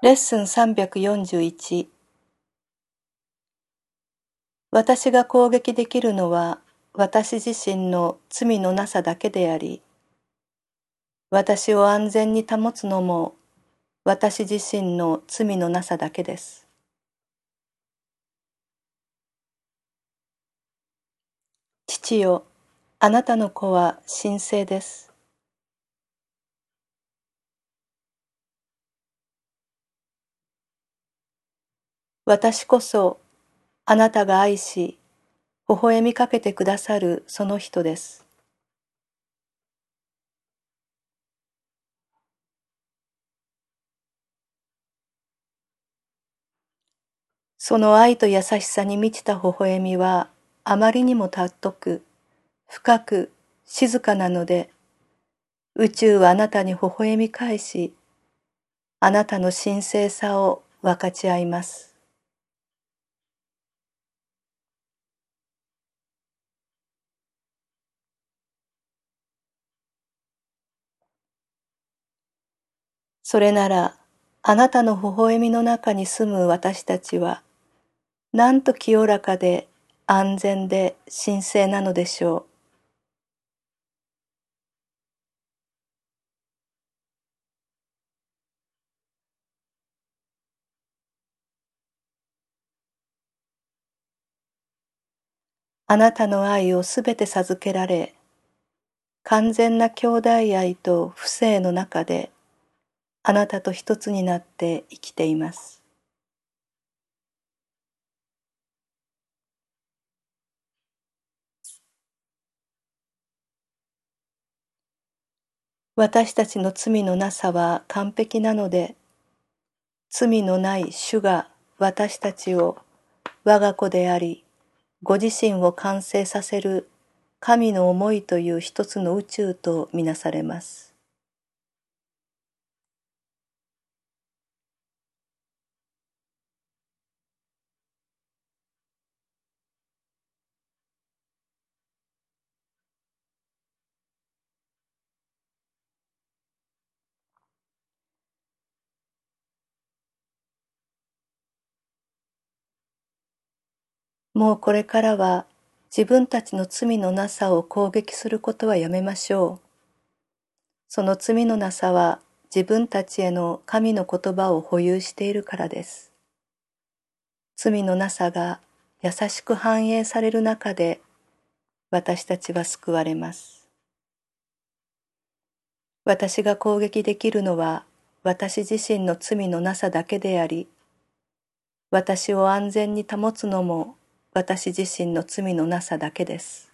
レッスン341私が攻撃できるのは私自身の罪のなさだけであり、私を安全に保つのも私自身の罪のなさだけです。父よ、あなたの子は神聖です。私こそあなたが愛し、微笑みかけてくださるその人です。その愛と優しさに満ちた微笑みはあまりにも尊く、深く、静かなので、宇宙はあなたに微笑み返し、あなたの神聖さを分かち合います。それなら、あなたの微笑みの中に住む私たちは、なんと清らかで安全で神聖なのでしょう。あなたの愛をすべて授けられ、完全な兄弟愛と不正の中であなたと一つになって生きています。私たちの罪のなさは完璧なので、罪のない主が私たちを我が子であり、ご自身を完成させる神の思いという一つの宇宙とみなされます。もうこれからは自分たちの罪のなさを攻撃することはやめましょう。その罪のなさは自分たちへの神の言葉を保有しているからです。罪のなさが優しく反映される中で私たちは救われます。私が攻撃できるのは私自身の罪のなさだけであり、私を安全に保つのも私自身の罪のなさだけです。